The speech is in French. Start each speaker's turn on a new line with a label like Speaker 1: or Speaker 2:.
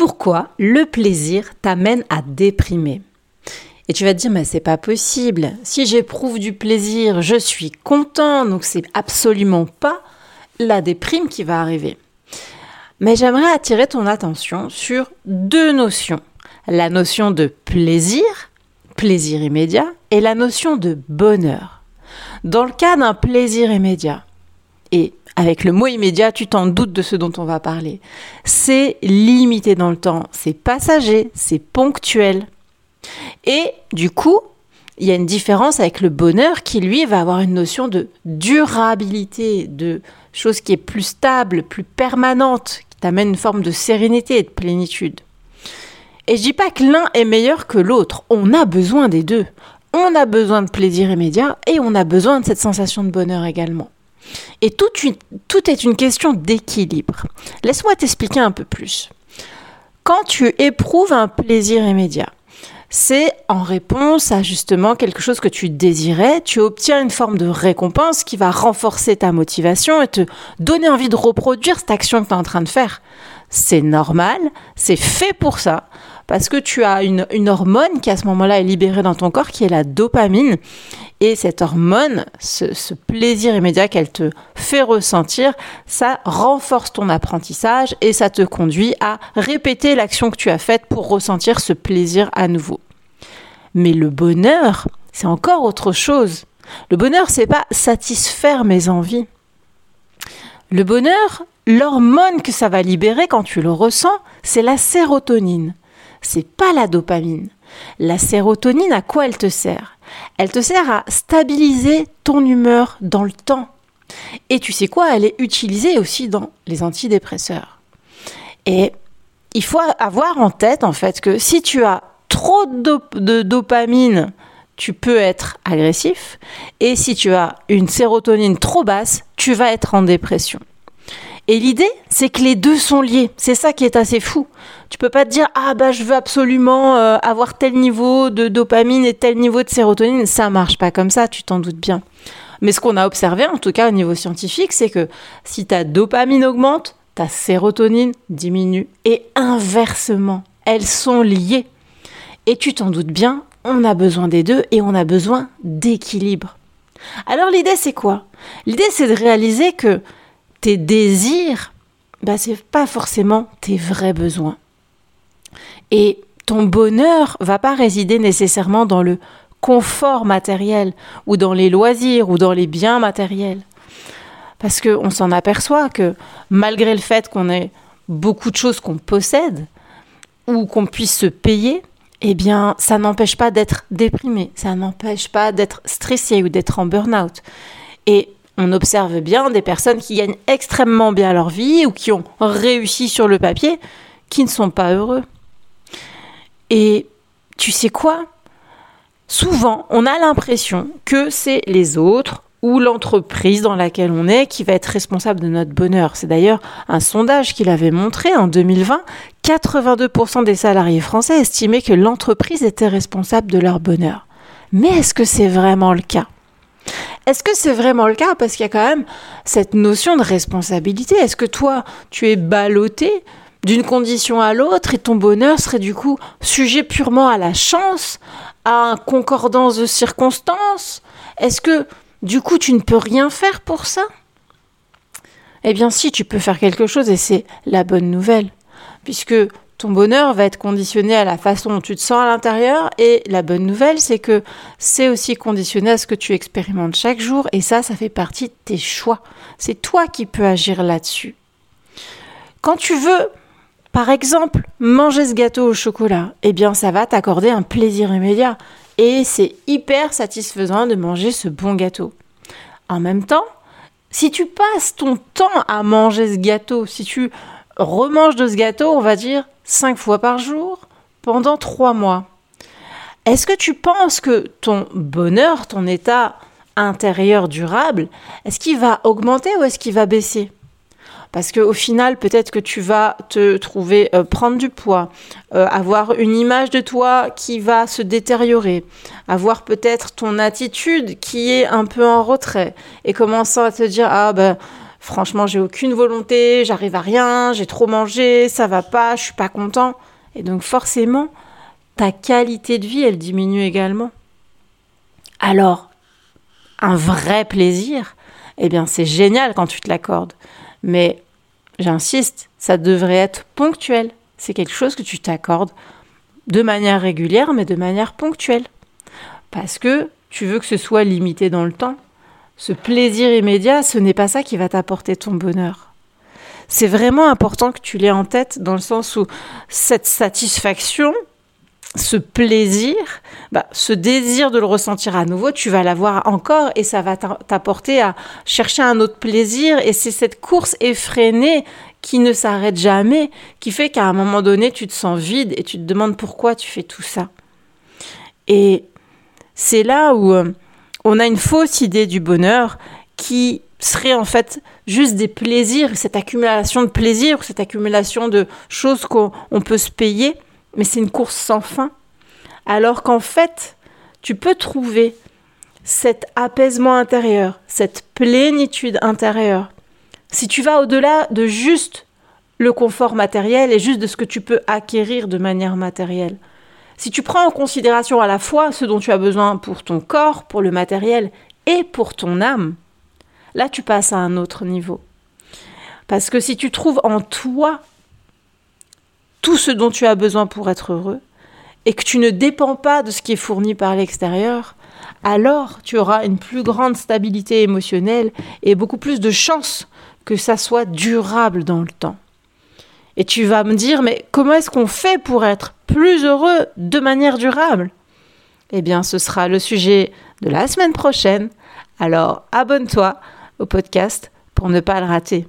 Speaker 1: pourquoi le plaisir t'amène à déprimer. Et tu vas te dire, mais c'est pas possible. Si j'éprouve du plaisir, je suis content, donc c'est absolument pas la déprime qui va arriver. Mais j'aimerais attirer ton attention sur deux notions. La notion de plaisir, plaisir immédiat, et la notion de bonheur. Dans le cas d'un plaisir immédiat, et avec le mot immédiat, tu t'en doutes de ce dont on va parler. C'est limité dans le temps, c'est passager, c'est ponctuel. Et du coup, il y a une différence avec le bonheur qui, lui, va avoir une notion de durabilité, de chose qui est plus stable, plus permanente, qui t'amène une forme de sérénité et de plénitude. Et je dis pas que l'un est meilleur que l'autre, on a besoin des deux. On a besoin de plaisir immédiat et on a besoin de cette sensation de bonheur également. Et tout, est une question d'équilibre. Laisse-moi t'expliquer un peu plus. Quand tu éprouves un plaisir immédiat, c'est en réponse à justement quelque chose que tu désirais, tu obtiens une forme de récompense qui va renforcer ta motivation et te donner envie de reproduire cette action que tu es en train de faire. C'est normal, c'est fait pour ça parce que tu as une, hormone qui à ce moment-là est libérée dans ton corps, qui est la dopamine. Et cette hormone, ce, plaisir immédiat qu'elle te fait ressentir, ça renforce ton apprentissage et ça te conduit à répéter l'action que tu as faite pour ressentir ce plaisir à nouveau. Mais le bonheur, c'est encore autre chose. Le bonheur, c'est pas satisfaire mes envies. Le bonheur, l'hormone que ça va libérer quand tu le ressens, c'est la sérotonine c'est pas la dopamine. La sérotonine, à quoi elle te sert? Elle te sert à stabiliser ton humeur dans le temps. Et tu sais quoi? Elle est utilisée aussi dans les antidépresseurs. Et il faut avoir en tête en fait que si tu as trop de, dopamine, tu peux être agressif. Et si tu as une sérotonine trop basse, tu vas être en dépression. Et l'idée, c'est que les deux sont liés. C'est ça qui est assez fou. Tu peux pas te dire ah bah je veux absolument euh, avoir tel niveau de dopamine et tel niveau de sérotonine. Ça marche pas comme ça, tu t'en doutes bien. Mais ce qu'on a observé, en tout cas au niveau scientifique, c'est que si ta dopamine augmente, ta sérotonine diminue. Et inversement, elles sont liées. Et tu t'en doutes bien, on a besoin des deux et on a besoin d'équilibre. Alors l'idée c'est quoi? L'idée c'est de réaliser que tes désirs, bah, c'est pas forcément tes vrais besoins. Et ton bonheur va pas résider nécessairement dans le confort matériel ou dans les loisirs ou dans les biens matériels. Parce qu'on s'en aperçoit que malgré le fait qu'on ait beaucoup de choses qu'on possède ou qu'on puisse se payer, eh bien, ça n'empêche pas d'être déprimé, ça n'empêche pas d'être stressé ou d'être en burn-out. Et on observe bien des personnes qui gagnent extrêmement bien leur vie ou qui ont réussi sur le papier, qui ne sont pas heureux. Et tu sais quoi? Souvent, on a l'impression que c'est les autres ou l'entreprise dans laquelle on est qui va être responsable de notre bonheur. C'est d'ailleurs un sondage qu'il avait montré en 2020. 82% des salariés français estimaient que l'entreprise était responsable de leur bonheur. Mais est-ce que c'est vraiment le cas? Est-ce que c'est vraiment le cas? Parce qu'il y a quand même cette notion de responsabilité. Est-ce que toi, tu es ballotté d'une condition à l'autre et ton bonheur serait du coup sujet purement à la chance, à concordance de circonstances? Est-ce que du coup tu ne peux rien faire pour ça? Eh bien si, tu peux faire quelque chose et c'est la bonne nouvelle. Puisque ton bonheur va être conditionné à la façon dont tu te sens à l'intérieur et la bonne nouvelle, c'est que c'est aussi conditionné à ce que tu expérimentes chaque jour et ça, ça fait partie de tes choix. C'est toi qui peux agir là-dessus. Quand tu veux, par exemple, manger ce gâteau au chocolat, eh bien, ça va t'accorder un plaisir immédiat et c'est hyper satisfaisant de manger ce bon gâteau. En même temps, si tu passes ton temps à manger ce gâteau, si tu remanges de ce gâteau, on va dire, cinq fois par jour pendant trois mois. Est-ce que tu penses que ton bonheur, ton état intérieur durable, est-ce qu'il va augmenter ou est-ce qu'il va baisser? Parce qu'au final, peut-être que tu vas te trouver euh, prendre du poids, euh, avoir une image de toi qui va se détériorer, avoir peut-être ton attitude qui est un peu en retrait et commençant à te dire ah ben franchement, j'ai aucune volonté, j'arrive à rien, j'ai trop mangé, ça va pas, je suis pas content. Et donc forcément, ta qualité de vie, elle diminue également. Alors, un vrai plaisir, eh bien, c'est génial quand tu te l'accordes. Mais j'insiste, ça devrait être ponctuel. C'est quelque chose que tu t'accordes de manière régulière, mais de manière ponctuelle. Parce que tu veux que ce soit limité dans le temps. Ce plaisir immédiat, ce n'est pas ça qui va t'apporter ton bonheur. C'est vraiment important que tu l'aies en tête dans le sens où cette satisfaction, ce plaisir, bah, ce désir de le ressentir à nouveau, tu vas l'avoir encore et ça va t'apporter à chercher un autre plaisir. Et c'est cette course effrénée qui ne s'arrête jamais qui fait qu'à un moment donné, tu te sens vide et tu te demandes pourquoi tu fais tout ça. Et c'est là où euh, on a une fausse idée du bonheur qui serait en fait juste des plaisirs, cette accumulation de plaisirs, cette accumulation de choses qu'on peut se payer mais c'est une course sans fin. Alors qu'en fait, tu peux trouver cet apaisement intérieur, cette plénitude intérieure. Si tu vas au-delà de juste le confort matériel et juste de ce que tu peux acquérir de manière matérielle. Si tu prends en considération à la fois ce dont tu as besoin pour ton corps, pour le matériel et pour ton âme, là tu passes à un autre niveau. Parce que si tu trouves en toi tout ce dont tu as besoin pour être heureux, et que tu ne dépends pas de ce qui est fourni par l'extérieur, alors tu auras une plus grande stabilité émotionnelle et beaucoup plus de chances que ça soit durable dans le temps. Et tu vas me dire, mais comment est-ce qu'on fait pour être plus heureux de manière durable? Eh bien, ce sera le sujet de la semaine prochaine. Alors, abonne-toi au podcast pour ne pas le rater.